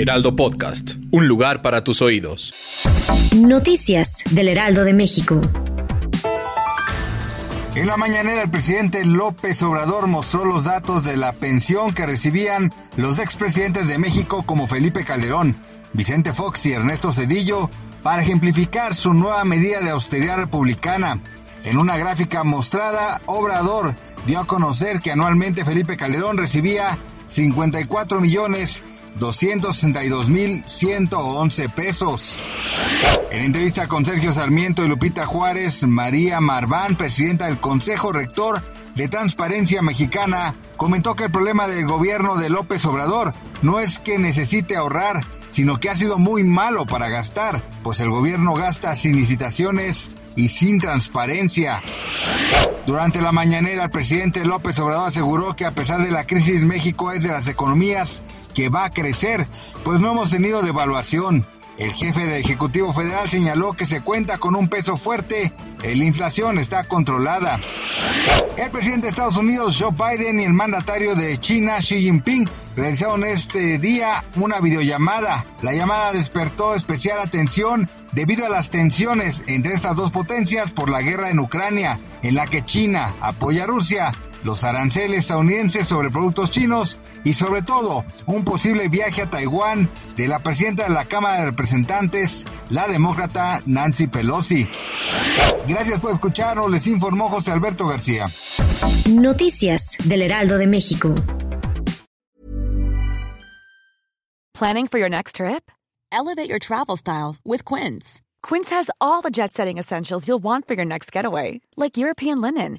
Heraldo Podcast, un lugar para tus oídos. Noticias del Heraldo de México. En la mañanera el presidente López Obrador mostró los datos de la pensión que recibían los expresidentes de México como Felipe Calderón, Vicente Fox y Ernesto Cedillo para ejemplificar su nueva medida de austeridad republicana. En una gráfica mostrada, Obrador dio a conocer que anualmente Felipe Calderón recibía 54 millones 262.111 pesos. En entrevista con Sergio Sarmiento y Lupita Juárez, María Marván, presidenta del Consejo Rector de Transparencia Mexicana, comentó que el problema del gobierno de López Obrador no es que necesite ahorrar, sino que ha sido muy malo para gastar, pues el gobierno gasta sin licitaciones y sin transparencia. Durante la mañanera, el presidente López Obrador aseguró que a pesar de la crisis, México es de las economías que va a crecer, pues no hemos tenido devaluación. El jefe del Ejecutivo Federal señaló que se cuenta con un peso fuerte la inflación está controlada. El presidente de Estados Unidos, Joe Biden, y el mandatario de China, Xi Jinping, realizaron este día una videollamada. La llamada despertó especial atención debido a las tensiones entre estas dos potencias por la guerra en Ucrania, en la que China apoya a Rusia los aranceles estadounidenses sobre productos chinos y sobre todo un posible viaje a Taiwán de la presidenta de la Cámara de Representantes, la demócrata Nancy Pelosi. Gracias por escucharnos, les informó José Alberto García. Noticias del Heraldo de México. Planning for your next trip? Elevate your travel style with Quince. Quince has all the jet-setting essentials you'll want for your next getaway, like European linen